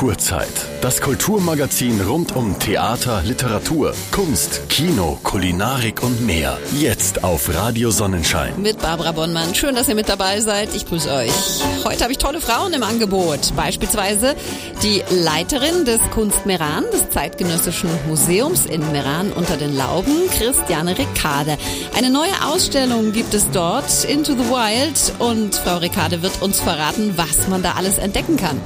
Kulturzeit. Das Kulturmagazin rund um Theater, Literatur, Kunst, Kino, Kulinarik und mehr. Jetzt auf Radio Sonnenschein. Mit Barbara Bonnmann. Schön, dass ihr mit dabei seid. Ich grüße euch. Heute habe ich tolle Frauen im Angebot. Beispielsweise die Leiterin des Kunst Meran, des Zeitgenössischen Museums in Meran unter den Lauben, Christiane Rickade. Eine neue Ausstellung gibt es dort, Into the Wild. Und Frau Rickade wird uns verraten, was man da alles entdecken kann.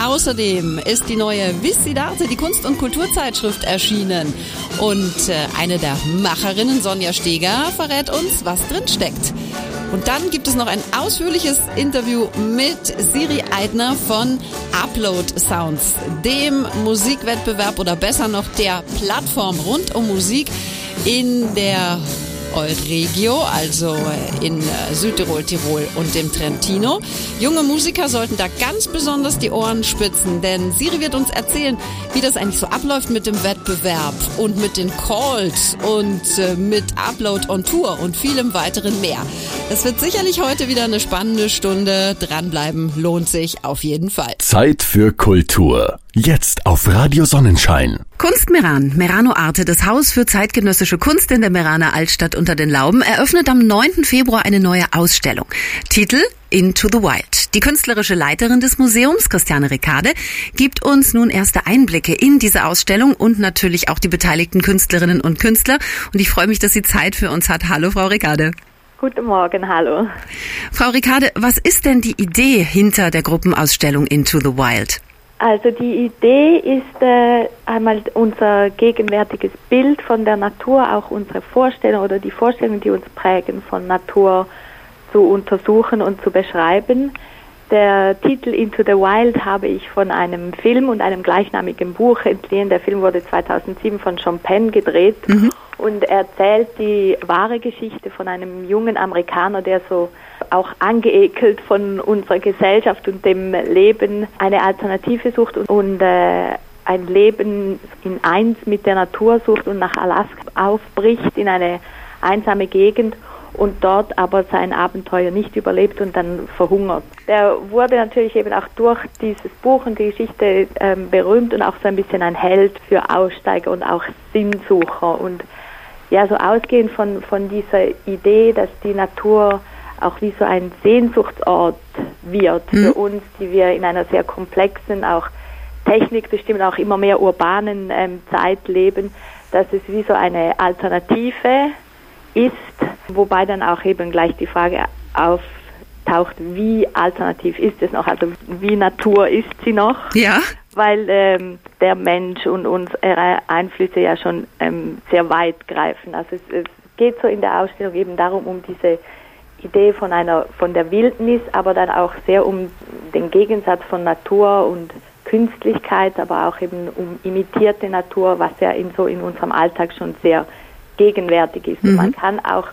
Außerdem ist die neue Vissidate, die Kunst- und Kulturzeitschrift, erschienen. Und äh, eine der Macherinnen, Sonja Steger, verrät uns, was drin steckt. Und dann gibt es noch ein ausführliches Interview mit Siri Eidner von Upload Sounds, dem Musikwettbewerb oder besser noch der Plattform rund um Musik in der Euregio, also in äh, Südtirol, Tirol und dem Trentino. Junge Musiker sollten da ganz besonders die Ohren spitzen, denn Siri wird uns erzählen, wie das eigentlich so abläuft mit dem Wettbewerb und mit den Calls und äh, mit Upload on Tour und vielem weiteren mehr. Es wird sicherlich heute wieder eine spannende Stunde. Dranbleiben lohnt sich auf jeden Fall. Zeit für Kultur. Jetzt auf Radio Sonnenschein. Kunst Meran, Merano Arte, das Haus für zeitgenössische Kunst in der Meraner Altstadt unter den Lauben, eröffnet am 9. Februar eine neue Ausstellung. Titel Into the Wild. Die künstlerische Leiterin des Museums, Christiane Rickade, gibt uns nun erste Einblicke in diese Ausstellung und natürlich auch die beteiligten Künstlerinnen und Künstler. Und ich freue mich, dass sie Zeit für uns hat. Hallo, Frau Rickade. Guten Morgen, hallo. Frau Rickade, was ist denn die Idee hinter der Gruppenausstellung Into the Wild? Also die Idee ist äh, einmal unser gegenwärtiges Bild von der Natur, auch unsere Vorstellung oder die Vorstellungen, die uns prägen von Natur zu untersuchen und zu beschreiben. Der Titel Into the Wild habe ich von einem Film und einem gleichnamigen Buch entliehen. Der Film wurde 2007 von Sean Penn gedreht mhm. und erzählt die wahre Geschichte von einem jungen Amerikaner, der so auch angeekelt von unserer Gesellschaft und dem Leben eine Alternative sucht und, und äh, ein Leben in eins mit der Natur sucht und nach Alaska aufbricht in eine einsame Gegend und dort aber sein Abenteuer nicht überlebt und dann verhungert. Der wurde natürlich eben auch durch dieses Buch und die Geschichte ähm, berühmt und auch so ein bisschen ein Held für Aussteiger und auch Sinnsucher und ja, so ausgehend von, von dieser Idee, dass die Natur auch wie so ein Sehnsuchtsort wird mhm. für uns, die wir in einer sehr komplexen, auch technikbestimmten, auch immer mehr urbanen ähm, Zeit leben, dass es wie so eine Alternative ist, wobei dann auch eben gleich die Frage auftaucht, wie alternativ ist es noch, also wie Natur ist sie noch? Ja. Weil ähm, der Mensch und unsere Einflüsse ja schon ähm, sehr weit greifen. Also es, es geht so in der Ausstellung eben darum, um diese Idee von einer von der Wildnis, aber dann auch sehr um den Gegensatz von Natur und Künstlichkeit, aber auch eben um imitierte Natur, was ja in so in unserem Alltag schon sehr gegenwärtig ist. Mhm. man kann auch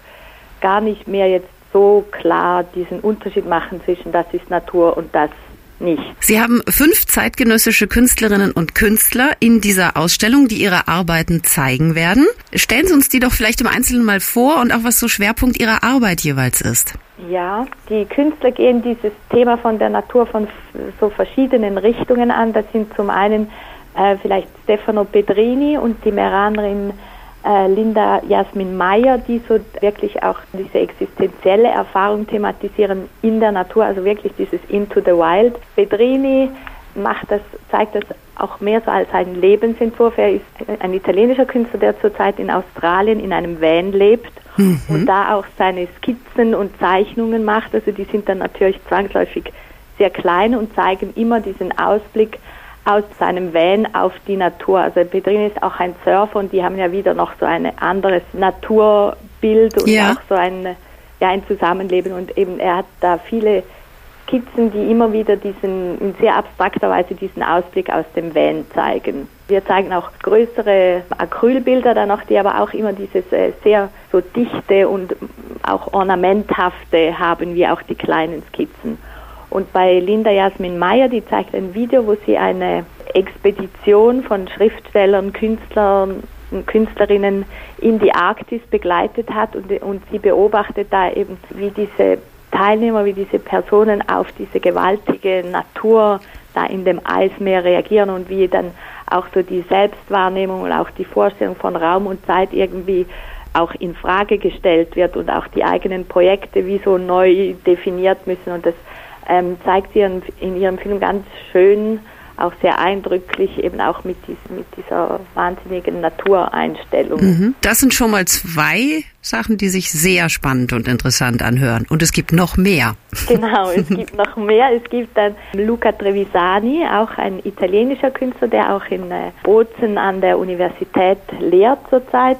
gar nicht mehr jetzt so klar diesen Unterschied machen zwischen das ist Natur und das nicht. Sie haben fünf zeitgenössische Künstlerinnen und Künstler in dieser Ausstellung, die ihre Arbeiten zeigen werden. Stellen Sie uns die doch vielleicht im Einzelnen mal vor und auch was so Schwerpunkt Ihrer Arbeit jeweils ist. Ja, die Künstler gehen dieses Thema von der Natur von so verschiedenen Richtungen an. Das sind zum einen äh, vielleicht Stefano Pedrini und die Meranerin äh, Linda Jasmin Meyer, die so wirklich auch diese existenzielle Erfahrung thematisieren in der Natur, also wirklich dieses Into the Wild. Bedrini macht das, zeigt das auch mehr so als einen Lebensentwurf. Er ist ein italienischer Künstler, der zurzeit in Australien in einem Van lebt mhm. und da auch seine Skizzen und Zeichnungen macht. Also die sind dann natürlich zwangsläufig sehr klein und zeigen immer diesen Ausblick aus seinem Van auf die Natur. Also Pedrin ist auch ein Surfer und die haben ja wieder noch so ein anderes Naturbild und ja. auch so ein, ja, ein Zusammenleben und eben er hat da viele Skizzen, die immer wieder diesen, in sehr abstrakter Weise diesen Ausblick aus dem Van zeigen. Wir zeigen auch größere Acrylbilder dann noch, die aber auch immer dieses äh, sehr so dichte und auch ornamenthafte haben, wie auch die kleinen Skizzen. Und bei Linda Jasmin Meyer, die zeigt ein Video, wo sie eine Expedition von Schriftstellern, Künstlern, Künstlerinnen in die Arktis begleitet hat. Und, und sie beobachtet da eben, wie diese Teilnehmer, wie diese Personen auf diese gewaltige Natur da in dem Eismeer reagieren und wie dann auch so die Selbstwahrnehmung und auch die Vorstellung von Raum und Zeit irgendwie auch in Frage gestellt wird und auch die eigenen Projekte wie so neu definiert müssen. Und das ähm, zeigt sie in, in ihrem Film ganz schön auch sehr eindrücklich, eben auch mit, dies, mit dieser wahnsinnigen Natureinstellung. Mhm. Das sind schon mal zwei Sachen, die sich sehr spannend und interessant anhören. Und es gibt noch mehr. Genau, es gibt noch mehr. Es gibt dann Luca Trevisani, auch ein italienischer Künstler, der auch in äh, Bozen an der Universität lehrt zurzeit.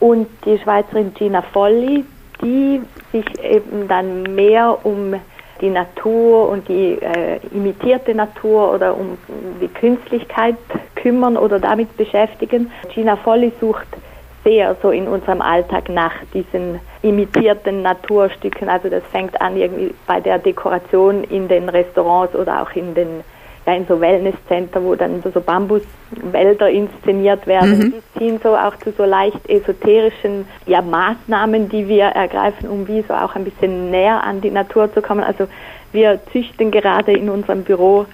Und die Schweizerin Gina Folli, die sich eben dann mehr um die Natur und die äh, imitierte Natur oder um die Künstlichkeit kümmern oder damit beschäftigen. Gina Folli sucht sehr so in unserem Alltag nach diesen imitierten Naturstücken. Also das fängt an irgendwie bei der Dekoration in den Restaurants oder auch in den in so Wellnesscenter, wo dann so Bambuswälder inszeniert werden. Mhm. Die ziehen so auch zu so leicht esoterischen ja, Maßnahmen, die wir ergreifen, um wie so auch ein bisschen näher an die Natur zu kommen. Also wir züchten gerade in unserem Büro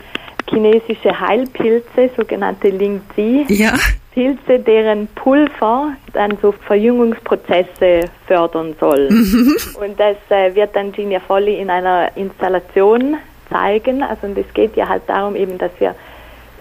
chinesische Heilpilze, sogenannte Lingzi. Ja. Pilze, deren Pulver dann so Verjüngungsprozesse fördern soll. Mhm. Und das äh, wird dann Gina Folli in einer Installation zeigen. Also und es geht ja halt darum eben, dass wir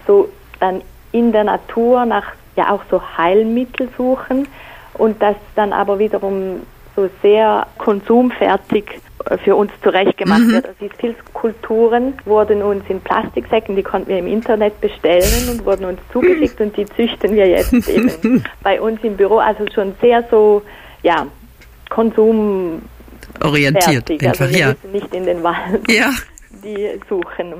so dann in der Natur nach ja auch so Heilmittel suchen und das dann aber wiederum so sehr konsumfertig für uns zurechtgemacht mhm. wird. Also die Pilzkulturen wurden uns in Plastiksäcken, die konnten wir im Internet bestellen und wurden uns zugeschickt und die züchten wir jetzt eben bei uns im Büro. Also schon sehr so, ja, Konsum orientiert. Also wir müssen nicht in den Wald. Ja die suchen.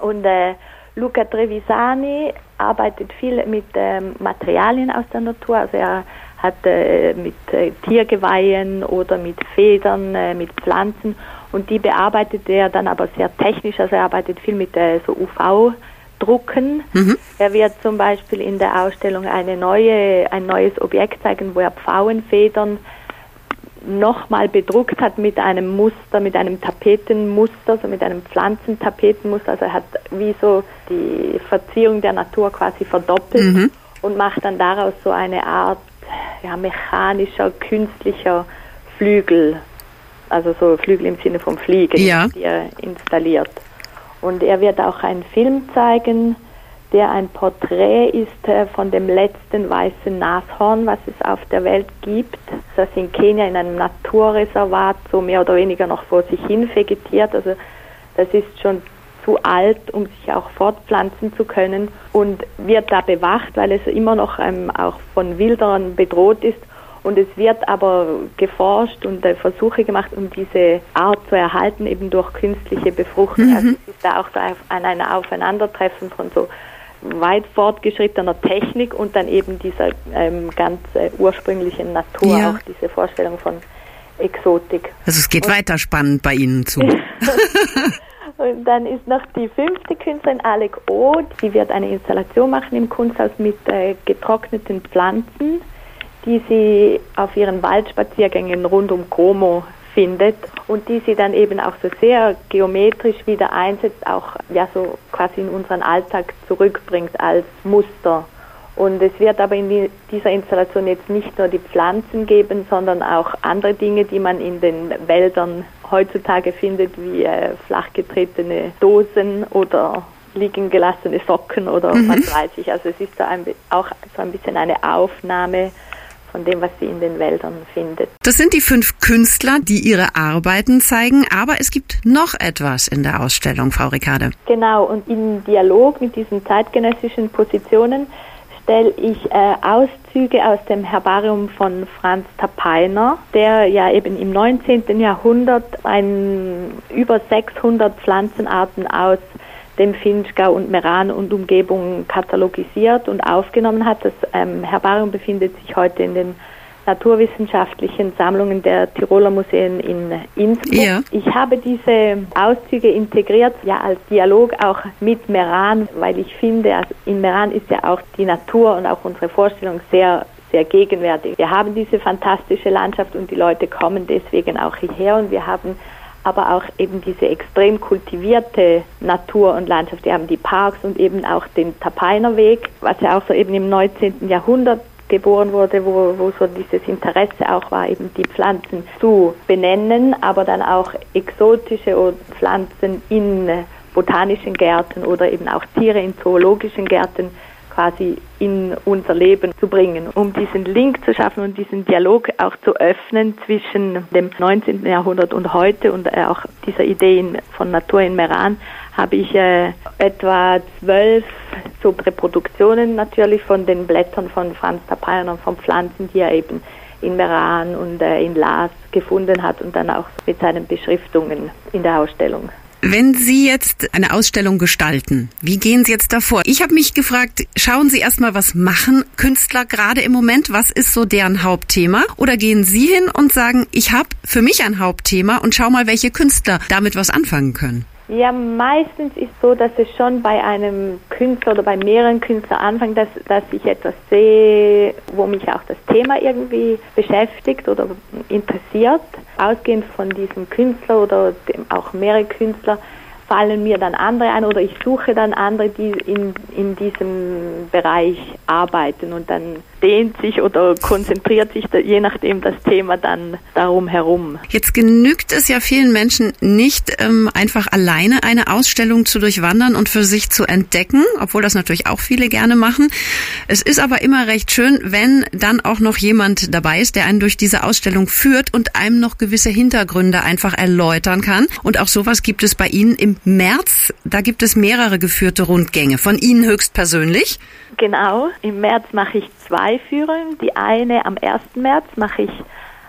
Und äh, Luca Trevisani arbeitet viel mit ähm, Materialien aus der Natur. Also er hat äh, mit äh, Tiergeweihen oder mit Federn, äh, mit Pflanzen und die bearbeitet er dann aber sehr technisch. Also er arbeitet viel mit äh, so UV. Drucken. Mhm. Er wird zum Beispiel in der Ausstellung eine neue, ein neues Objekt zeigen, wo er Pfauenfedern nochmal bedruckt hat mit einem Muster, mit einem Tapetenmuster, so mit einem Pflanzentapetenmuster. Also er hat wie so die Verziehung der Natur quasi verdoppelt mhm. und macht dann daraus so eine Art ja, mechanischer, künstlicher Flügel. Also so Flügel im Sinne vom Fliegen, ja. die er installiert. Und er wird auch einen Film zeigen, der ein Porträt ist äh, von dem letzten weißen Nashorn, was es auf der Welt gibt. Das in Kenia in einem Naturreservat so mehr oder weniger noch vor sich hin vegetiert. Also das ist schon zu alt, um sich auch fortpflanzen zu können und wird da bewacht, weil es immer noch ähm, auch von Wildern bedroht ist. Und es wird aber geforscht und äh, Versuche gemacht, um diese Art zu erhalten, eben durch künstliche Befruchtung. Mhm. Also es ist da auch so ein, ein Aufeinandertreffen von so weit fortgeschrittener Technik und dann eben dieser ähm, ganz äh, ursprünglichen Natur, ja. auch diese Vorstellung von Exotik. Also es geht und weiter spannend bei Ihnen zu. und dann ist noch die fünfte Künstlerin Alec O. Sie wird eine Installation machen im Kunsthaus mit äh, getrockneten Pflanzen, die sie auf ihren Waldspaziergängen rund um Como findet und die sie dann eben auch so sehr geometrisch wieder einsetzt, auch ja so quasi in unseren Alltag zurückbringt als Muster. Und es wird aber in dieser Installation jetzt nicht nur die Pflanzen geben, sondern auch andere Dinge, die man in den Wäldern heutzutage findet, wie äh, flachgetretene Dosen oder liegen gelassene Socken oder mhm. was weiß ich. Also es ist so ein, auch so ein bisschen eine Aufnahme von dem, was sie in den Wäldern findet. Das sind die fünf Künstler, die ihre Arbeiten zeigen, aber es gibt noch etwas in der Ausstellung, Frau Ricarde. Genau, und im Dialog mit diesen zeitgenössischen Positionen stelle ich äh, Auszüge aus dem Herbarium von Franz Tapeiner, der ja eben im 19. Jahrhundert ein, über 600 Pflanzenarten aus dem Finchgau und Meran und Umgebung katalogisiert und aufgenommen hat. Das ähm, Herbarium befindet sich heute in den naturwissenschaftlichen Sammlungen der Tiroler Museen in Innsbruck. Ja. Ich habe diese Auszüge integriert, ja als Dialog auch mit Meran, weil ich finde, also in Meran ist ja auch die Natur und auch unsere Vorstellung sehr sehr gegenwärtig. Wir haben diese fantastische Landschaft und die Leute kommen deswegen auch hierher und wir haben aber auch eben diese extrem kultivierte Natur und Landschaft. Wir haben die Parks und eben auch den Tapainerweg, was ja auch so eben im 19. Jahrhundert geboren wurde, wo, wo so dieses Interesse auch war, eben die Pflanzen zu benennen, aber dann auch exotische Pflanzen in botanischen Gärten oder eben auch Tiere in zoologischen Gärten quasi in unser Leben zu bringen, um diesen Link zu schaffen und diesen Dialog auch zu öffnen zwischen dem 19. Jahrhundert und heute und äh, auch dieser Ideen von Natur in Meran habe ich äh, etwa zwölf so Reproduktionen natürlich von den Blättern von Franz Tapayan und von Pflanzen, die er eben in Meran und äh, in Laas gefunden hat und dann auch mit seinen Beschriftungen in der Ausstellung. Wenn Sie jetzt eine Ausstellung gestalten, wie gehen Sie jetzt davor? Ich habe mich gefragt, schauen Sie erstmal, was machen Künstler gerade im Moment? Was ist so deren Hauptthema? Oder gehen Sie hin und sagen, ich habe für mich ein Hauptthema und schau mal, welche Künstler damit was anfangen können? Ja, meistens ist so, dass es schon bei einem Künstler oder bei mehreren Künstlern anfängt, dass, dass ich etwas sehe, wo mich auch das Thema irgendwie beschäftigt oder interessiert. Ausgehend von diesem Künstler oder auch mehrere Künstler fallen mir dann andere ein oder ich suche dann andere, die in, in diesem Bereich arbeiten und dann dehnt sich oder konzentriert sich je nachdem das Thema dann darum herum. Jetzt genügt es ja vielen Menschen nicht, ähm, einfach alleine eine Ausstellung zu durchwandern und für sich zu entdecken, obwohl das natürlich auch viele gerne machen. Es ist aber immer recht schön, wenn dann auch noch jemand dabei ist, der einen durch diese Ausstellung führt und einem noch gewisse Hintergründe einfach erläutern kann. Und auch sowas gibt es bei Ihnen im März. Da gibt es mehrere geführte Rundgänge. Von Ihnen höchstpersönlich? Genau. Im März mache ich zwei Führungen. Die eine am 1. März mache ich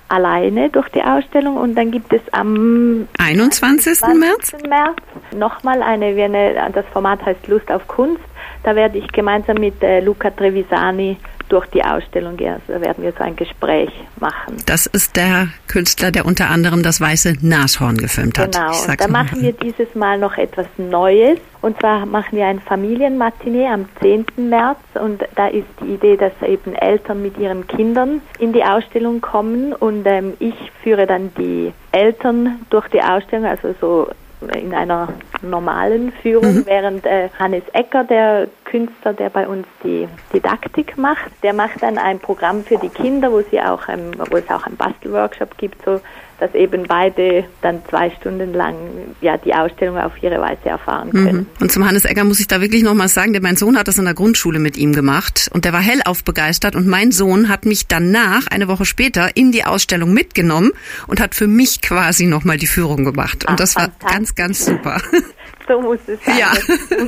alleine durch die Ausstellung und dann gibt es am 21. 21. März, März nochmal eine, das Format heißt Lust auf Kunst. Da werde ich gemeinsam mit äh, Luca Trevisani durch die Ausstellung gehen. Also werden wir so ein Gespräch machen. Das ist der Künstler, der unter anderem das weiße Nashorn gefilmt hat. Genau, da machen wir dieses Mal noch etwas Neues. Und zwar machen wir ein Familienmatinee am 10. März und da ist die Idee, dass eben Eltern mit ihren Kindern in die Ausstellung kommen und ähm, ich führe dann die Eltern durch die Ausstellung, also so in einer normalen Führung, mhm. während äh, Hannes Ecker, der Künstler, der bei uns die Didaktik macht, der macht dann ein Programm für die Kinder, wo sie auch, ähm, wo es auch einen Bastelworkshop gibt, so dass eben beide dann zwei Stunden lang ja die Ausstellung auf ihre Weise erfahren mhm. können. Mhm. Und zum Hannes Egger muss ich da wirklich nochmal sagen, denn mein Sohn hat das in der Grundschule mit ihm gemacht und der war hellauf begeistert und mein Sohn hat mich danach, eine Woche später, in die Ausstellung mitgenommen und hat für mich quasi nochmal die Führung gemacht. Und Ach, das war ganz, ganz super. So muss es sein. Ja.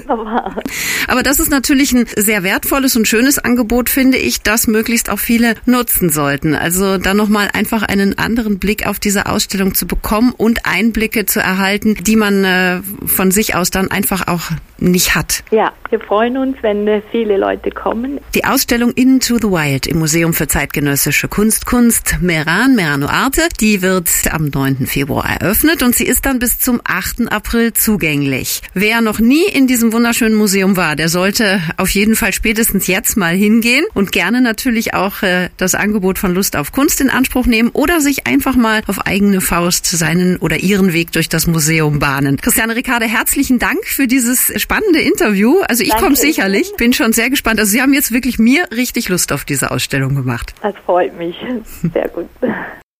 Aber das ist natürlich ein sehr wertvolles und schönes Angebot, finde ich, das möglichst auch viele nutzen sollten. Also da nochmal einfach einen anderen Blick auf diese Ausstellung zu bekommen und Einblicke zu erhalten, die man äh, von sich aus dann einfach auch nicht hat. Ja, wir freuen uns, wenn viele Leute kommen. Die Ausstellung Into the Wild im Museum für zeitgenössische Kunst, Kunst Meran, Merano Arte, die wird am 9. Februar eröffnet und sie ist dann bis zum 8. April zugänglich. Wer noch nie in diesem wunderschönen Museum war, der sollte auf jeden Fall spätestens jetzt mal hingehen und gerne natürlich auch äh, das Angebot von Lust auf Kunst in Anspruch nehmen oder sich einfach mal auf eigene Faust seinen oder ihren Weg durch das Museum bahnen. Christiane Ricarde, herzlichen Dank für dieses spannende Interview. Also ich komme sicherlich, bin schon sehr gespannt. Also Sie haben jetzt wirklich mir richtig Lust auf diese Ausstellung gemacht. Das freut mich. Sehr gut.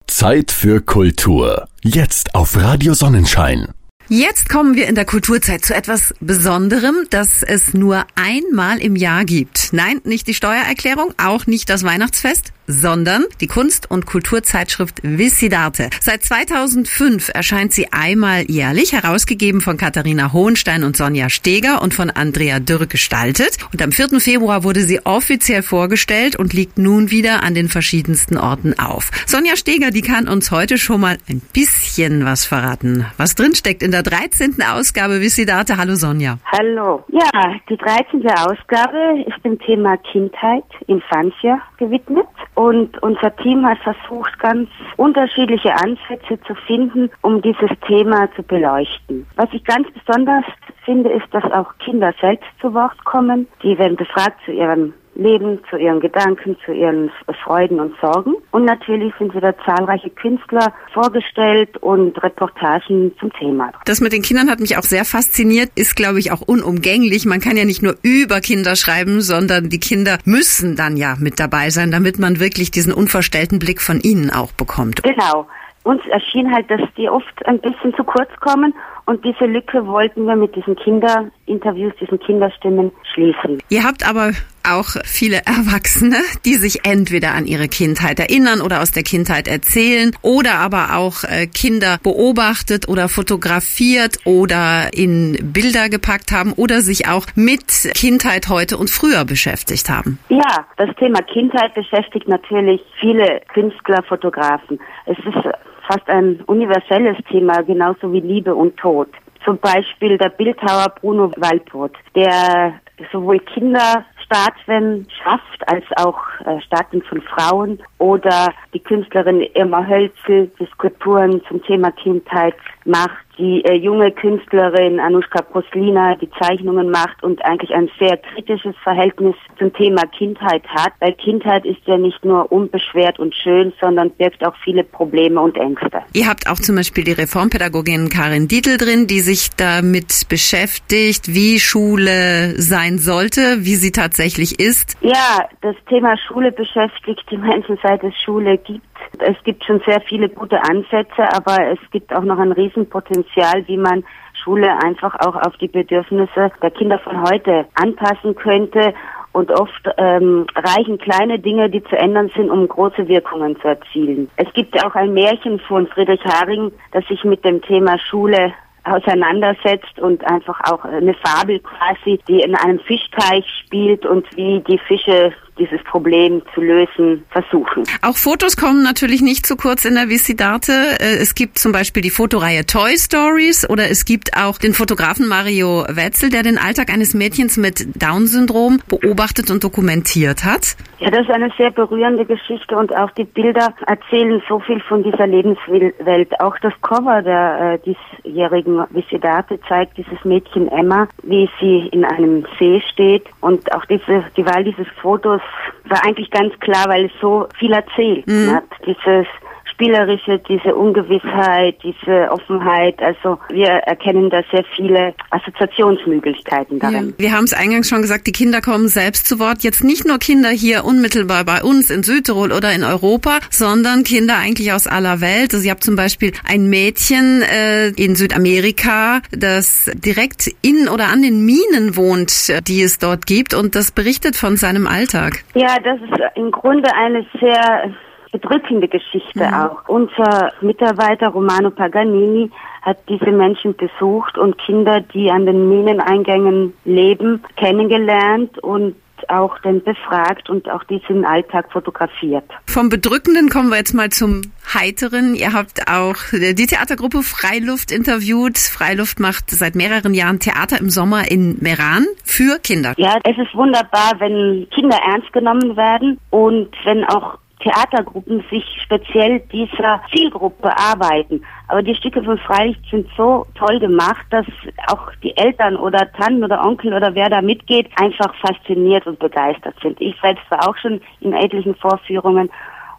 Zeit für Kultur. Jetzt auf Radio Sonnenschein. Jetzt kommen wir in der Kulturzeit zu etwas Besonderem, das es nur einmal im Jahr gibt. Nein, nicht die Steuererklärung, auch nicht das Weihnachtsfest, sondern die Kunst- und Kulturzeitschrift Visidarte. Seit 2005 erscheint sie einmal jährlich, herausgegeben von Katharina Hohenstein und Sonja Steger und von Andrea Dürr gestaltet. Und am 4. Februar wurde sie offiziell vorgestellt und liegt nun wieder an den verschiedensten Orten auf. Sonja Steger, die kann uns heute schon mal ein bisschen was verraten, was drinsteckt in der 13. Ausgabe Visidarte. Hallo Sonja. Hallo. Ja, die 13. Ausgabe ist dem Thema Kindheit, Infantia gewidmet. Und unser Team hat versucht, ganz unterschiedliche Ansätze zu finden, um dieses Thema zu beleuchten. Was ich ganz besonders finde, ist, dass auch Kinder selbst zu Wort kommen. Die werden befragt zu ihrem Leben, zu ihren Gedanken, zu ihren Freuden und Sorgen. Und natürlich sind wieder zahlreiche Künstler vorgestellt und Reportagen zum Thema. Das mit den Kindern hat mich auch sehr fasziniert, ist glaube ich auch unumgänglich. Man kann ja nicht nur über Kinder schreiben, sondern die Kinder müssen dann ja mit dabei sein, damit man wirklich diesen unverstellten Blick von ihnen auch bekommt. Genau uns erschien halt, dass die oft ein bisschen zu kurz kommen und diese Lücke wollten wir mit diesen Kinderinterviews, diesen Kinderstimmen schließen. Ihr habt aber auch viele Erwachsene, die sich entweder an ihre Kindheit erinnern oder aus der Kindheit erzählen oder aber auch äh, Kinder beobachtet oder fotografiert oder in Bilder gepackt haben oder sich auch mit Kindheit heute und früher beschäftigt haben. Ja, das Thema Kindheit beschäftigt natürlich viele Künstler, Fotografen. Es ist fast ein universelles Thema, genauso wie Liebe und Tod. Zum Beispiel der Bildhauer Bruno Walport, der sowohl Kinderstatuen schafft als auch äh, Statuen von Frauen oder die Künstlerin Irma Hölzel, die Skulpturen zum Thema Kindheit macht die äh, junge Künstlerin Anushka Proslina die Zeichnungen macht und eigentlich ein sehr kritisches Verhältnis zum Thema Kindheit hat, weil Kindheit ist ja nicht nur unbeschwert und schön, sondern birgt auch viele Probleme und Ängste. Ihr habt auch zum Beispiel die Reformpädagogin Karin Dietl drin, die sich damit beschäftigt, wie Schule sein sollte, wie sie tatsächlich ist. Ja, das Thema Schule beschäftigt die Menschen, seit es Schule gibt. Es gibt schon sehr viele gute Ansätze, aber es gibt auch noch ein Riesenpotenzial, wie man Schule einfach auch auf die Bedürfnisse der Kinder von heute anpassen könnte. Und oft ähm, reichen kleine Dinge, die zu ändern sind, um große Wirkungen zu erzielen. Es gibt auch ein Märchen von Friedrich Haring, das sich mit dem Thema Schule auseinandersetzt und einfach auch eine Fabel quasi, die in einem Fischteich spielt und wie die Fische dieses Problem zu lösen versuchen. Auch Fotos kommen natürlich nicht zu kurz in der Visidate. Äh, es gibt zum Beispiel die Fotoreihe Toy Stories oder es gibt auch den Fotografen Mario Wetzel, der den Alltag eines Mädchens mit Down-Syndrom beobachtet und dokumentiert hat. Ja, das ist eine sehr berührende Geschichte und auch die Bilder erzählen so viel von dieser Lebenswelt. Auch das Cover der äh, diesjährigen Visidate zeigt dieses Mädchen Emma, wie sie in einem See steht und auch diese, die Wahl dieses Fotos war eigentlich ganz klar, weil es so viel erzählt. Mhm. Hat. Dieses Spielerische, diese Ungewissheit, diese Offenheit. Also wir erkennen da sehr viele Assoziationsmöglichkeiten darin. Ja. Wir haben es eingangs schon gesagt, die Kinder kommen selbst zu Wort. Jetzt nicht nur Kinder hier unmittelbar bei uns in Südtirol oder in Europa, sondern Kinder eigentlich aus aller Welt. Also ihr habt zum Beispiel ein Mädchen äh, in Südamerika, das direkt in oder an den Minen wohnt, die es dort gibt und das berichtet von seinem Alltag. Ja, das ist im Grunde eine sehr bedrückende Geschichte mhm. auch. Unser Mitarbeiter Romano Paganini hat diese Menschen besucht und Kinder, die an den Mineneingängen leben, kennengelernt und auch dann befragt und auch diesen Alltag fotografiert. Vom Bedrückenden kommen wir jetzt mal zum Heiteren. Ihr habt auch die Theatergruppe Freiluft interviewt. Freiluft macht seit mehreren Jahren Theater im Sommer in Meran für Kinder. Ja, es ist wunderbar, wenn Kinder ernst genommen werden und wenn auch Theatergruppen sich speziell dieser Zielgruppe arbeiten. Aber die Stücke von Freilicht sind so toll gemacht, dass auch die Eltern oder Tanten oder Onkel oder wer da mitgeht, einfach fasziniert und begeistert sind. Ich selbst war auch schon in etlichen Vorführungen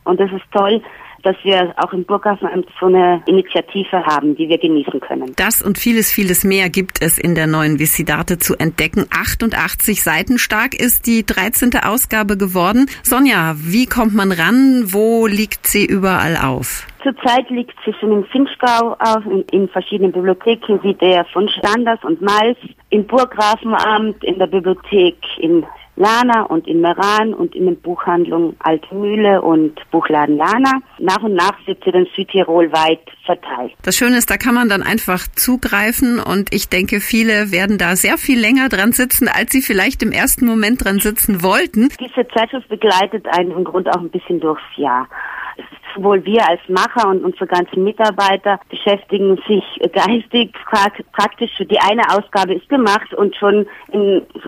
und es ist toll, dass wir auch im Burghafenamt so eine Initiative haben, die wir genießen können. Das und vieles, vieles mehr gibt es in der neuen Visidate zu entdecken. 88 Seiten stark ist die 13. Ausgabe geworden. Sonja, wie kommt man ran? Wo liegt sie überall auf? Zurzeit liegt sie schon in Finchgau auf, in, in, verschiedenen Bibliotheken wie der von Standers und Mals, im Burggrafenamt, in der Bibliothek in Lana und in Meran und in den Buchhandlungen Alte Mühle und Buchladen Lana. Nach und nach wird sie dann Südtirol weit verteilt. Das Schöne ist, da kann man dann einfach zugreifen und ich denke, viele werden da sehr viel länger dran sitzen, als sie vielleicht im ersten Moment dran sitzen wollten. Diese Zeitschrift begleitet einen im Grunde auch ein bisschen durchs Jahr sowohl wir als Macher und unsere ganzen Mitarbeiter beschäftigen sich geistig praktisch. Die eine Ausgabe ist gemacht und schon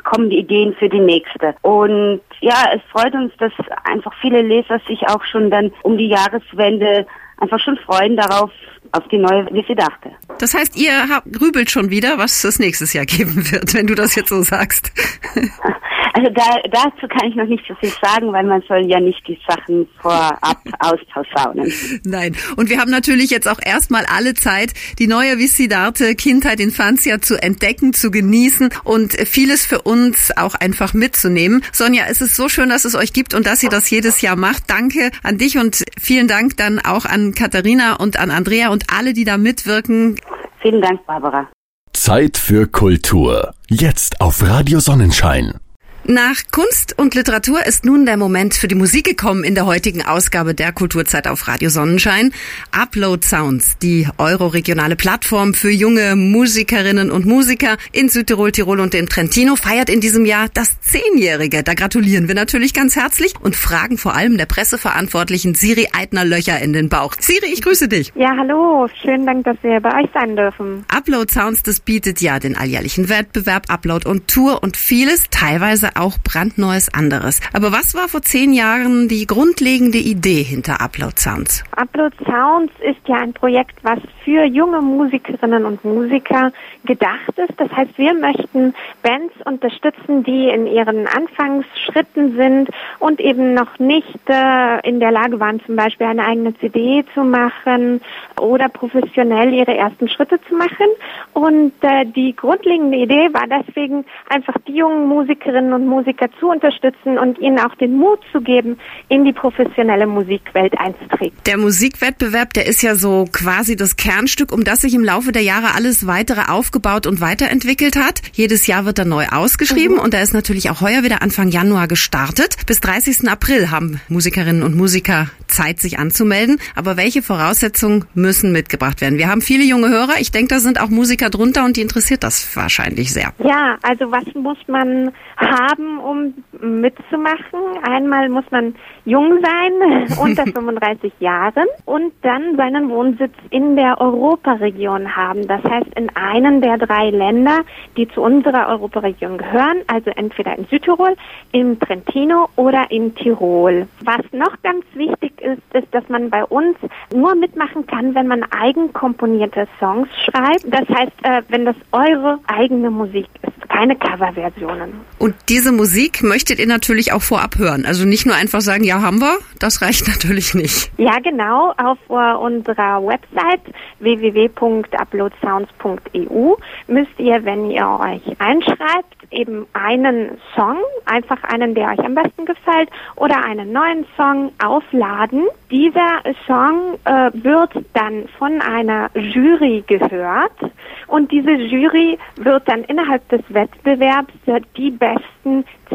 kommen die Ideen für die nächste. Und ja, es freut uns, dass einfach viele Leser sich auch schon dann um die Jahreswende einfach schon freuen darauf, auf die neue Vissidarte. Das heißt, ihr habt, grübelt schon wieder, was es nächstes Jahr geben wird, wenn du das jetzt so sagst. Also da, dazu kann ich noch nicht so viel sagen, weil man soll ja nicht die Sachen vorab ausposaunen. Nein. Und wir haben natürlich jetzt auch erstmal alle Zeit, die neue Visidarte Kindheit Infantia zu entdecken, zu genießen und vieles für uns auch einfach mitzunehmen. Sonja, es ist so schön, dass es euch gibt und dass ihr das jedes Jahr macht. Danke an dich und vielen Dank dann auch an Katharina und an Andrea und alle, die da mitwirken. Vielen Dank, Barbara. Zeit für Kultur. Jetzt auf Radio Sonnenschein. Nach Kunst und Literatur ist nun der Moment für die Musik gekommen in der heutigen Ausgabe der Kulturzeit auf Radio Sonnenschein. Upload Sounds, die euroregionale Plattform für junge Musikerinnen und Musiker in Südtirol, Tirol und dem Trentino, feiert in diesem Jahr das Zehnjährige. Da gratulieren wir natürlich ganz herzlich und fragen vor allem der Presseverantwortlichen Siri Eitner Löcher in den Bauch. Siri, ich grüße dich. Ja, hallo. Schönen Dank, dass wir bei euch sein dürfen. Upload Sounds, das bietet ja den alljährlichen Wettbewerb Upload und Tour und vieles, teilweise auch brandneues anderes. Aber was war vor zehn Jahren die grundlegende Idee hinter Upload Sounds? Upload Sounds ist ja ein Projekt, was für junge Musikerinnen und Musiker gedacht ist. Das heißt, wir möchten Bands unterstützen, die in ihren Anfangsschritten sind und eben noch nicht äh, in der Lage waren, zum Beispiel eine eigene CD zu machen oder professionell ihre ersten Schritte zu machen. Und äh, die grundlegende Idee war deswegen einfach die jungen Musikerinnen und Musiker zu unterstützen und ihnen auch den Mut zu geben, in die professionelle Musikwelt einzutreten. Der Musikwettbewerb, der ist ja so quasi das Kernstück, um das sich im Laufe der Jahre alles weitere aufgebaut und weiterentwickelt hat. Jedes Jahr wird er neu ausgeschrieben mhm. und er ist natürlich auch heuer wieder Anfang Januar gestartet. Bis 30. April haben Musikerinnen und Musiker Zeit, sich anzumelden. Aber welche Voraussetzungen müssen mitgebracht werden? Wir haben viele junge Hörer. Ich denke, da sind auch Musiker drunter und die interessiert das wahrscheinlich sehr. Ja, also was muss man haben, um mitzumachen? Einmal muss man jung sein, unter 35 Jahren und dann seinen Wohnsitz in der Europaregion haben. Das heißt in einem der drei Länder, die zu unserer Europaregion gehören, also entweder in Südtirol, im Trentino oder in Tirol. Was noch ganz wichtig ist, ist, dass man bei uns nur mitmachen kann, wenn man eigenkomponierte Songs schreibt. Das heißt, äh, wenn das eure eigene Musik ist, keine Coverversionen. Und diese Musik möchtet ihr natürlich auch vorab hören. Also nicht nur einfach sagen, ja, haben wir, das reicht natürlich nicht. Ja, genau. Auf uh, unserer Website www.uploadsounds.eu müsst ihr, wenn ihr euch einschreibt, eben einen Song, einfach einen, der euch am besten gefällt, oder einen neuen Song aufladen. Dieser Song äh, wird dann von einer Jury gehört und diese Jury wird dann innerhalb des Wettbewerbs die besten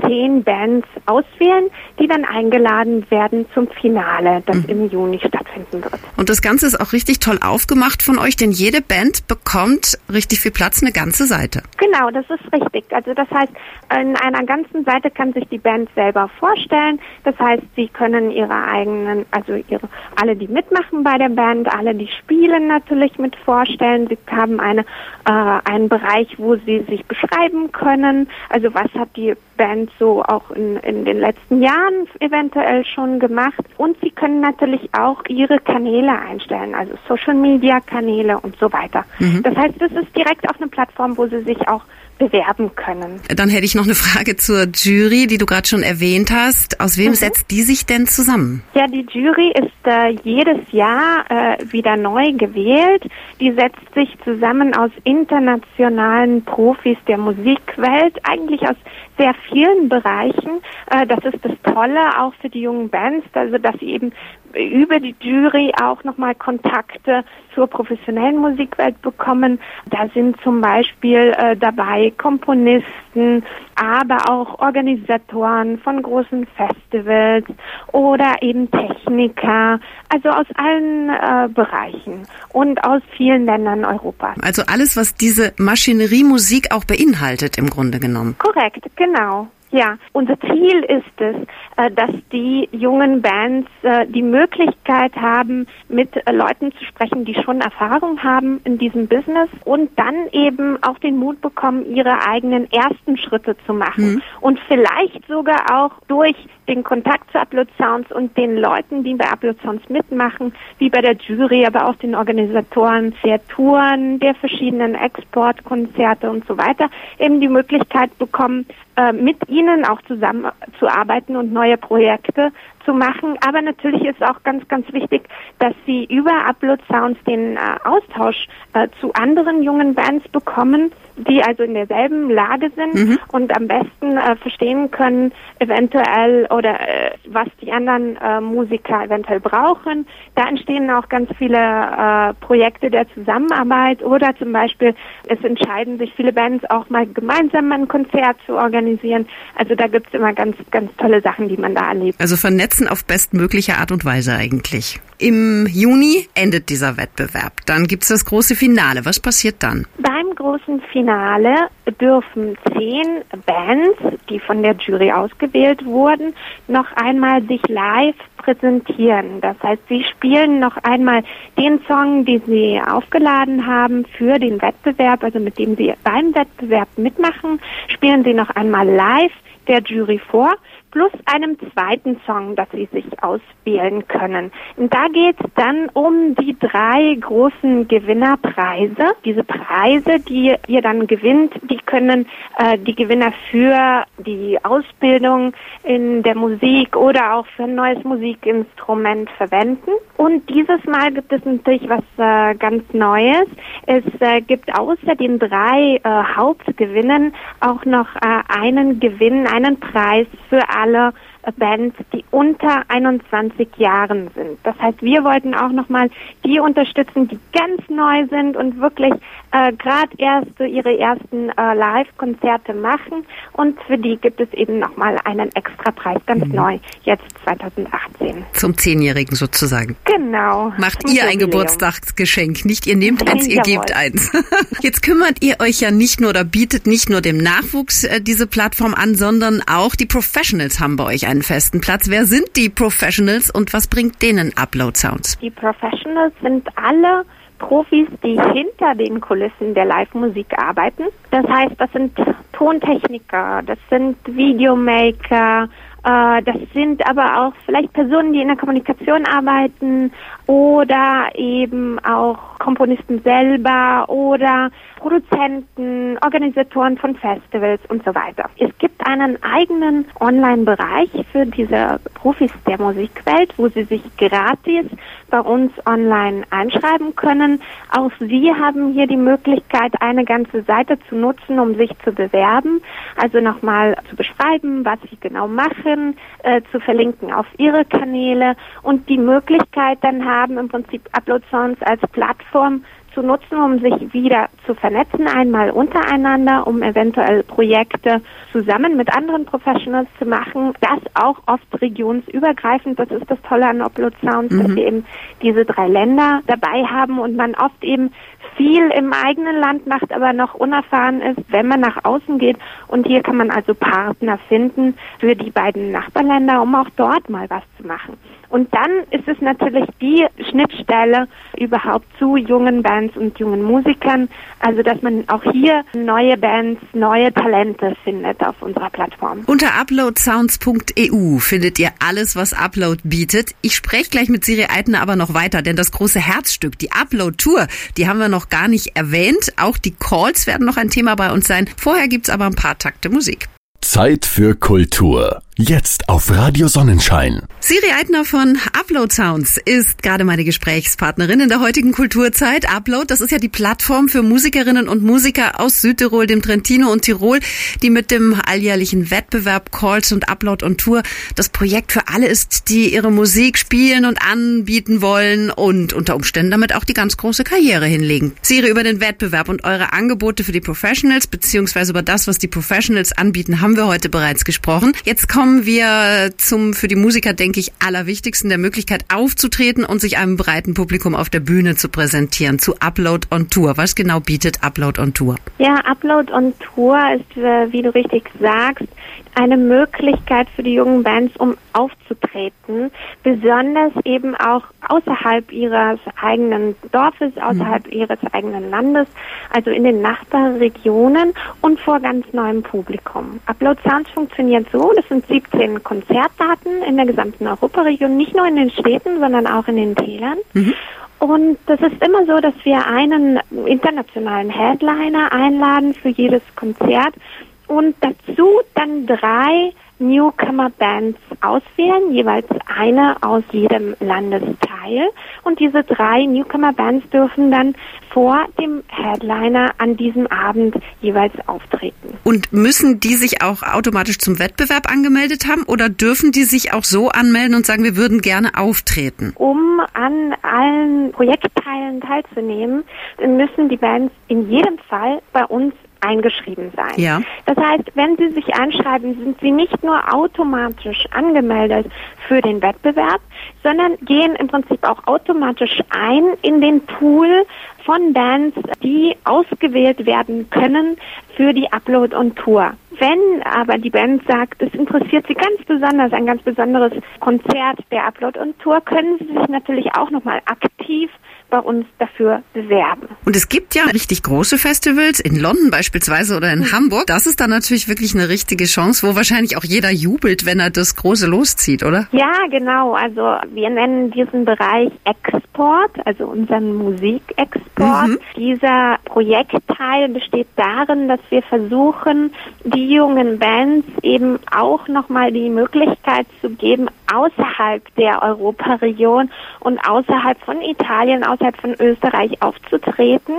zehn Bands auswählen, die dann eingeladen werden zum Finale, das mhm. im Juni stattfinden wird. Und das Ganze ist auch richtig toll aufgemacht von euch, denn jede Band bekommt richtig viel Platz, eine ganze Seite. Genau, das ist richtig. Also das heißt, in einer ganzen Seite kann sich die Band selber vorstellen. Das heißt, sie können ihre eigenen, also ihre, alle, die mitmachen bei der Band, alle, die spielen natürlich mit vorstellen. Sie haben eine, äh, einen Bereich, wo sie sich beschreiben können. Also was hat die Band so auch in, in den letzten Jahren eventuell schon gemacht. Und sie können natürlich auch ihre Kanäle einstellen, also Social Media Kanäle und so weiter. Mhm. Das heißt, das ist direkt auf eine Plattform, wo sie sich auch bewerben können. Dann hätte ich noch eine Frage zur Jury, die du gerade schon erwähnt hast. Aus wem mhm. setzt die sich denn zusammen? Ja, die Jury ist äh, jedes Jahr äh, wieder neu gewählt. Die setzt sich zusammen aus internationalen Profis der Musikwelt, eigentlich aus sehr vielen Bereichen. Äh, das ist das Tolle auch für die jungen Bands, also dass sie eben über die Jury auch nochmal Kontakte zur professionellen Musikwelt bekommen. Da sind zum Beispiel äh, dabei Komponisten, aber auch Organisatoren von großen Festivals oder eben Techniker, also aus allen äh, Bereichen und aus vielen Ländern Europas. Also alles, was diese Maschinerie Musik auch beinhaltet im Grunde genommen. Korrekt, genau. Ja, unser Ziel ist es, äh, dass die jungen Bands äh, die Möglichkeit haben, mit Leuten zu sprechen, die schon Erfahrung haben in diesem Business und dann eben auch den Mut bekommen, ihre eigenen ersten Schritte zu machen. Mhm. Und vielleicht sogar auch durch den Kontakt zu Upload Sounds und den Leuten, die bei Upload Sounds mitmachen, wie bei der Jury, aber auch den Organisatoren der Touren, der verschiedenen Exportkonzerte und so weiter, eben die Möglichkeit bekommen, äh, mit ihnen auch zusammenzuarbeiten und neue Projekte zu machen. Aber natürlich ist auch ganz, ganz wichtig, dass sie über Upload Sounds den äh, Austausch äh, zu anderen jungen Bands bekommen, die also in derselben Lage sind mhm. und am besten äh, verstehen können, eventuell oder äh, was die anderen äh, Musiker eventuell brauchen. Da entstehen auch ganz viele äh, Projekte der Zusammenarbeit oder zum Beispiel es entscheiden sich viele Bands auch mal gemeinsam ein Konzert zu organisieren. Also da gibt's immer ganz, ganz tolle Sachen, die man da erlebt. Also vernetzen auf bestmögliche Art und Weise eigentlich. Im Juni endet dieser Wettbewerb. Dann gibt's das große Finale. Was passiert dann? Beim großen Finale dürfen zehn Bands, die von der Jury ausgewählt wurden, noch einmal sich live präsentieren. Das heißt, sie spielen noch einmal den Song, den sie aufgeladen haben für den Wettbewerb, also mit dem sie beim Wettbewerb mitmachen, spielen sie noch einmal live der Jury vor plus einem zweiten Song, das Sie sich auswählen können. Und da geht es dann um die drei großen Gewinnerpreise. Diese Preise, die ihr dann gewinnt, die können äh, die Gewinner für die Ausbildung in der Musik oder auch für ein neues Musikinstrument verwenden. Und dieses Mal gibt es natürlich was äh, ganz Neues. Es äh, gibt außer den drei äh, Hauptgewinnen auch noch äh, einen Gewinn, einen Preis für alle Bands, die unter 21 Jahren sind. Das heißt, wir wollten auch nochmal die unterstützen, die ganz neu sind und wirklich äh, gerade erst so ihre ersten äh, Live-Konzerte machen. Und für die gibt es eben nochmal einen Extrapreis, ganz mhm. neu, jetzt 2018. Zum Zehnjährigen sozusagen. Genau. Macht ihr ein Geburtstagsgeschenk, nicht ihr nehmt eins, ihr gebt eins. Jetzt kümmert ihr euch ja nicht nur oder bietet nicht nur dem Nachwuchs äh, diese Plattform an, sondern auch die Professionals haben bei euch einen festen Platz. Wer sind die Professionals und was bringt denen Upload Sounds? Die Professionals sind alle Profis, die hinter den Kulissen der Live-Musik arbeiten. Das heißt, das sind Tontechniker, das sind Videomaker, das sind aber auch vielleicht Personen, die in der Kommunikation arbeiten oder eben auch Komponisten selber oder Produzenten, Organisatoren von Festivals und so weiter. Es gibt einen eigenen Online-Bereich für diese Profis der Musikwelt, wo sie sich gratis bei uns online einschreiben können. Auch Sie haben hier die Möglichkeit, eine ganze Seite zu nutzen, um sich zu bewerben. Also nochmal zu beschreiben, was Sie genau machen, äh, zu verlinken auf Ihre Kanäle und die Möglichkeit dann haben, im Prinzip Upload Sounds als Plattform zu nutzen, um sich wieder zu vernetzen, einmal untereinander, um eventuell Projekte zusammen mit anderen Professionals zu machen. Das auch oft regionsübergreifend. Das ist das Tolle an Upload Sounds, mhm. dass wir eben diese drei Länder dabei haben und man oft eben viel im eigenen Land macht, aber noch unerfahren ist, wenn man nach außen geht. Und hier kann man also Partner finden für die beiden Nachbarländer, um auch dort mal was zu machen. Und dann ist es natürlich die Schnittstelle überhaupt zu jungen Bands und jungen Musikern, also dass man auch hier neue Bands, neue Talente findet auf unserer Plattform. Unter uploadsounds.eu findet ihr alles, was Upload bietet. Ich spreche gleich mit Siri Eitner aber noch weiter, denn das große Herzstück, die Upload Tour, die haben wir noch gar nicht erwähnt. Auch die Calls werden noch ein Thema bei uns sein. Vorher gibt's aber ein paar Takte Musik. Zeit für Kultur. Jetzt auf Radio Sonnenschein. Siri Eitner von Upload Sounds ist gerade meine Gesprächspartnerin in der heutigen Kulturzeit. Upload, das ist ja die Plattform für Musikerinnen und Musiker aus Südtirol, dem Trentino und Tirol, die mit dem alljährlichen Wettbewerb Calls und Upload on Tour das Projekt für alle ist, die ihre Musik spielen und anbieten wollen und unter Umständen damit auch die ganz große Karriere hinlegen. Siri, über den Wettbewerb und eure Angebote für die Professionals beziehungsweise über das, was die Professionals anbieten, haben wir heute bereits gesprochen. Jetzt kommen wir zum für die Musiker, denke ich, allerwichtigsten der Möglichkeit aufzutreten und sich einem breiten Publikum auf der Bühne zu präsentieren, zu Upload on Tour. Was genau bietet Upload on Tour? Ja, Upload on Tour ist, äh, wie du richtig sagst, eine Möglichkeit für die jungen Bands, um aufzutreten, besonders eben auch außerhalb ihres eigenen Dorfes, außerhalb mhm. ihres eigenen Landes, also in den Nachbarregionen und vor ganz neuem Publikum. Upload Sounds funktioniert so, das sind 17 Konzertdaten in der gesamten Europaregion, nicht nur in den Städten, sondern auch in den Tälern. Mhm. Und das ist immer so, dass wir einen internationalen Headliner einladen für jedes Konzert und dazu dann drei Newcomer-Bands auswählen, jeweils eine aus jedem Landesteil. Und diese drei Newcomer-Bands dürfen dann vor dem Headliner an diesem Abend jeweils auftreten. Und müssen die sich auch automatisch zum Wettbewerb angemeldet haben oder dürfen die sich auch so anmelden und sagen, wir würden gerne auftreten? Um an allen Projektteilen teilzunehmen, müssen die Bands in jedem Fall bei uns eingeschrieben sein. Ja. Das heißt, wenn Sie sich einschreiben, sind Sie nicht nur automatisch angemeldet für den Wettbewerb, sondern gehen im Prinzip auch automatisch ein in den Pool von Bands, die ausgewählt werden können für die Upload und Tour. Wenn aber die Band sagt, es interessiert sie ganz besonders, ein ganz besonderes Konzert der Upload und Tour, können sie sich natürlich auch nochmal aktiv bei uns dafür bewerben. Und es gibt ja richtig große Festivals, in London beispielsweise oder in Hamburg. Das ist dann natürlich wirklich eine richtige Chance, wo wahrscheinlich auch jeder jubelt, wenn er das Große loszieht, oder? Ja, genau. Also wir nennen diesen Bereich Export, also unseren Musikexport. Mhm. Dieser Projektteil besteht darin, dass wir versuchen, die jungen Bands eben auch nochmal die Möglichkeit zu geben, außerhalb der Europaregion und außerhalb von Italien, außerhalb von Österreich aufzutreten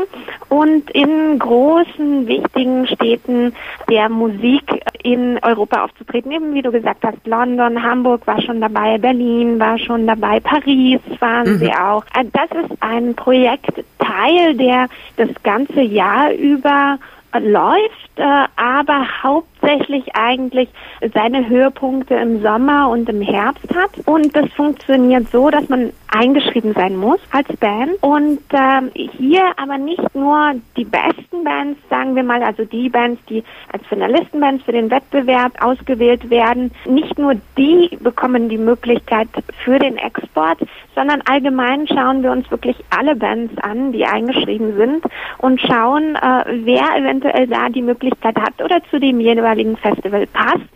und in großen, wichtigen Städten der Musik in Europa aufzutreten. Eben wie du gesagt hast, London, Hamburg war schon dabei, Berlin war schon dabei, Paris waren mhm. sie auch. Äh, das ist ein Projektteil, der das ganze Jahr über läuft, äh, aber hauptsächlich eigentlich seine Höhepunkte im Sommer und im Herbst hat. Und das funktioniert so, dass man eingeschrieben sein muss als Band. Und äh, hier aber nicht nur die besten Bands, sagen wir mal, also die Bands, die als Finalistenbands für den Wettbewerb ausgewählt werden, nicht nur die bekommen die Möglichkeit für den Export, sondern allgemein schauen wir uns wirklich alle Bands an, die eingeschrieben sind und schauen, äh, wer eventuell da die Möglichkeit hat oder zu dem jeweiligen Festival passt.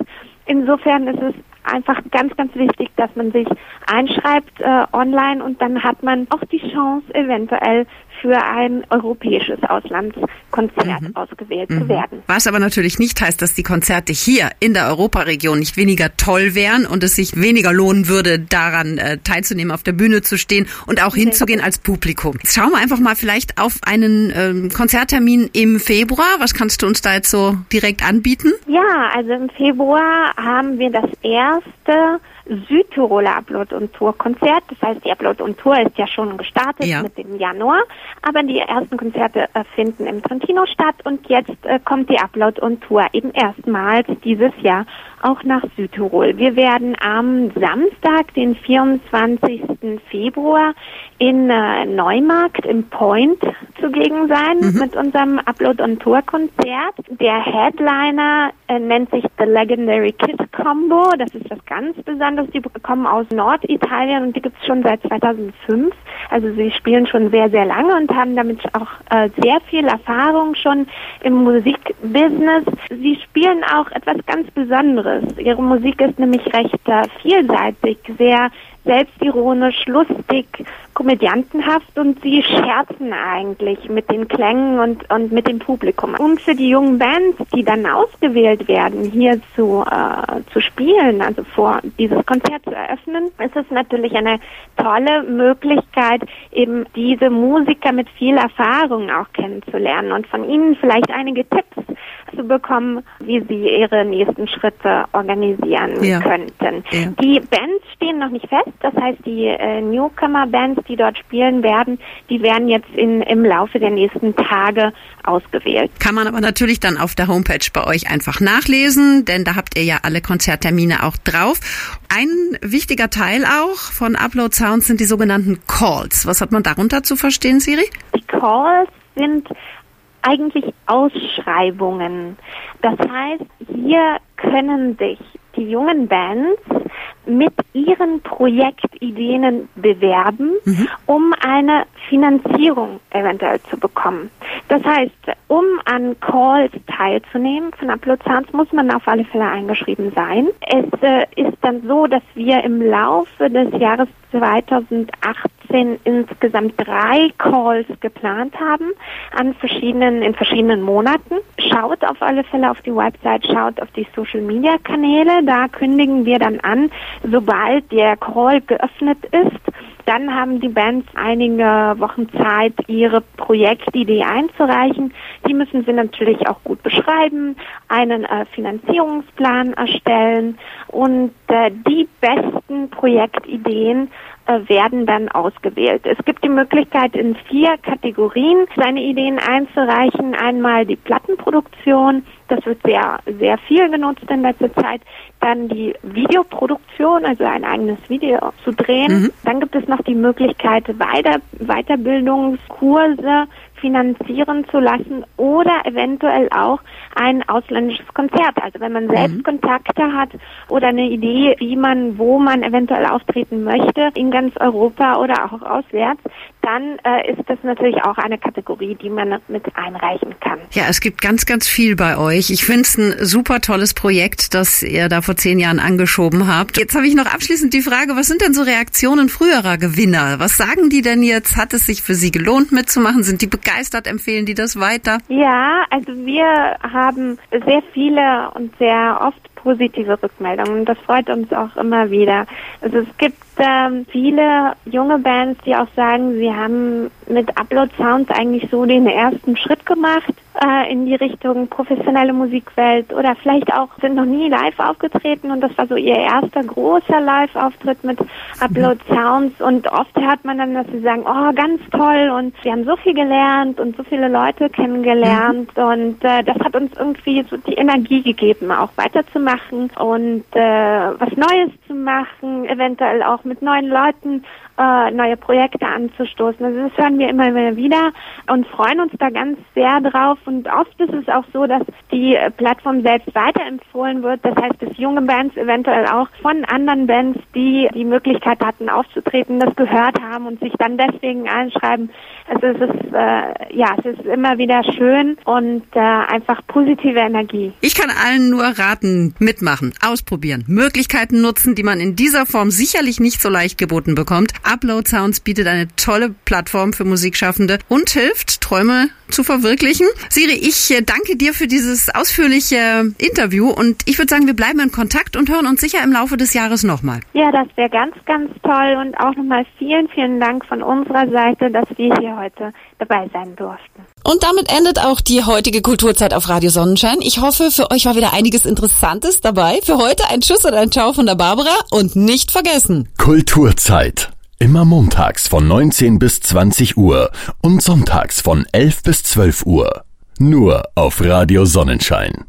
Insofern ist es einfach ganz, ganz wichtig, dass man sich einschreibt äh, online und dann hat man auch die Chance, eventuell für ein europäisches Auslandskonzert mhm. ausgewählt mhm. zu werden. Was aber natürlich nicht heißt, dass die Konzerte hier in der Europaregion nicht weniger toll wären und es sich weniger lohnen würde, daran äh, teilzunehmen, auf der Bühne zu stehen und auch hinzugehen als Publikum. Jetzt schauen wir einfach mal vielleicht auf einen ähm, Konzerttermin im Februar. Was kannst du uns da jetzt so direkt anbieten? Ja, also im Februar haben wir das erste Südtiroler Upload und Tour Konzert. Das heißt, die Upload und Tour ist ja schon gestartet ja. mit dem Januar, aber die ersten Konzerte äh, finden im Trentino statt und jetzt äh, kommt die Upload und Tour eben erstmals dieses Jahr auch nach Südtirol. Wir werden am Samstag, den 24. Februar in äh, Neumarkt im Point zugegen sein mhm. mit unserem Upload on Tour Konzert. Der Headliner äh, nennt sich The Legendary Kid Combo. Das ist was ganz Besonderes. Die kommen aus Norditalien und die gibt es schon seit 2005. Also sie spielen schon sehr, sehr lange und haben damit auch äh, sehr viel Erfahrung schon im Musikbusiness. Sie spielen auch etwas ganz Besonderes. Ihre Musik ist nämlich recht äh, vielseitig, sehr selbstironisch, lustig, komödiantenhaft und sie scherzen eigentlich mit den Klängen und, und mit dem Publikum. Und für die jungen Bands, die dann ausgewählt werden, hier zu, äh, zu spielen, also vor dieses Konzert zu eröffnen, ist es natürlich eine tolle Möglichkeit, eben diese Musiker mit viel Erfahrung auch kennenzulernen und von ihnen vielleicht einige Tipps zu bekommen, wie sie ihre nächsten Schritte organisieren ja. könnten. Ja. Die Bands stehen noch nicht fest, das heißt die äh, Newcomer-Bands, die dort spielen werden, die werden jetzt in, im Laufe der nächsten Tage ausgewählt. Kann man aber natürlich dann auf der Homepage bei euch einfach nachlesen, denn da habt ihr ja alle Konzerttermine auch drauf. Ein wichtiger Teil auch von Upload Sounds sind die sogenannten Calls. Was hat man darunter zu verstehen, Siri? Die Calls sind eigentlich Ausschreibungen. Das heißt, hier können sich die jungen Bands mit ihren Projektideen bewerben, mhm. um eine Finanzierung eventuell zu bekommen. Das heißt, um an Calls teilzunehmen von Sounds, muss man auf alle Fälle eingeschrieben sein. Es äh, ist dann so, dass wir im Laufe des Jahres 2018 insgesamt drei Calls geplant haben an verschiedenen, in verschiedenen Monaten. schaut auf alle Fälle auf die Website, schaut auf die Social Media Kanäle. Da kündigen wir dann an, sobald der Call geöffnet ist. Dann haben die Bands einige Wochen Zeit, ihre Projektidee einzureichen. Die müssen sie natürlich auch gut beschreiben, einen äh, Finanzierungsplan erstellen und äh, die besten Projektideen äh, werden dann ausgewählt. Es gibt die Möglichkeit, in vier Kategorien seine Ideen einzureichen. Einmal die Plattenproduktion, das wird sehr, sehr viel genutzt in letzter Zeit. Dann die Videoproduktion, also ein eigenes Video zu drehen. Mhm. Dann gibt es noch die Möglichkeit, Weiter Weiterbildungskurse finanzieren zu lassen oder eventuell auch ein ausländisches Konzert. Also wenn man mhm. selbst mhm. Kontakte hat oder eine Idee, wie man, wo man eventuell auftreten möchte, in ganz Europa oder auch auswärts, dann äh, ist das natürlich auch eine Kategorie, die man mit einreichen kann. Ja, es gibt ganz, ganz viel bei euch. Ich finde es ein super tolles Projekt, das ihr da vor zehn Jahren angeschoben habt. Jetzt habe ich noch abschließend die Frage, was sind denn so Reaktionen früherer Gewinner? Was sagen die denn jetzt? Hat es sich für sie gelohnt mitzumachen? Sind die begeistert? Empfehlen die das weiter? Ja, also wir haben sehr viele und sehr oft positive Rückmeldungen. Das freut uns auch immer wieder. Also es gibt ähm, viele junge Bands, die auch sagen, sie haben mit Upload Sounds eigentlich so den ersten Schritt gemacht äh, in die Richtung professionelle Musikwelt oder vielleicht auch sind noch nie live aufgetreten und das war so ihr erster großer Live-Auftritt mit Upload Sounds und oft hört man dann, dass sie sagen, oh, ganz toll und sie haben so viel gelernt und so viele Leute kennengelernt mhm. und äh, das hat uns irgendwie so die Energie gegeben, auch weiterzumachen und äh, was Neues zu machen, eventuell auch mit neuen Leuten äh, neue Projekte anzustoßen. Also das hören wir immer wieder und freuen uns da ganz sehr drauf. Und oft ist es auch so, dass die Plattform selbst weiterempfohlen wird. Das heißt, dass junge Bands eventuell auch von anderen Bands, die die Möglichkeit hatten aufzutreten, das gehört haben und sich dann deswegen einschreiben. Also es ist äh, ja, es ist immer wieder schön und äh, einfach positive Energie. Ich kann allen nur raten, mitmachen, ausprobieren, Möglichkeiten nutzen, die man in dieser Form sicherlich nicht so leicht geboten bekommt. Upload Sounds bietet eine tolle Plattform für Musikschaffende und hilft, Träume zu verwirklichen. Siri, ich äh, danke dir für dieses ausführliche Interview und ich würde sagen, wir bleiben in Kontakt und hören uns sicher im Laufe des Jahres nochmal. Ja, das wäre ganz, ganz toll und auch nochmal vielen, vielen Dank von unserer Seite, dass wir hier heute dabei sein durften. Und damit endet auch die heutige Kulturzeit auf Radio Sonnenschein. Ich hoffe, für euch war wieder einiges Interessantes dabei. Für heute ein Tschüss und ein Ciao von der Barbara und nicht vergessen. Kulturzeit. Immer montags von 19 bis 20 Uhr und sonntags von 11 bis 12 Uhr. Nur auf Radio Sonnenschein.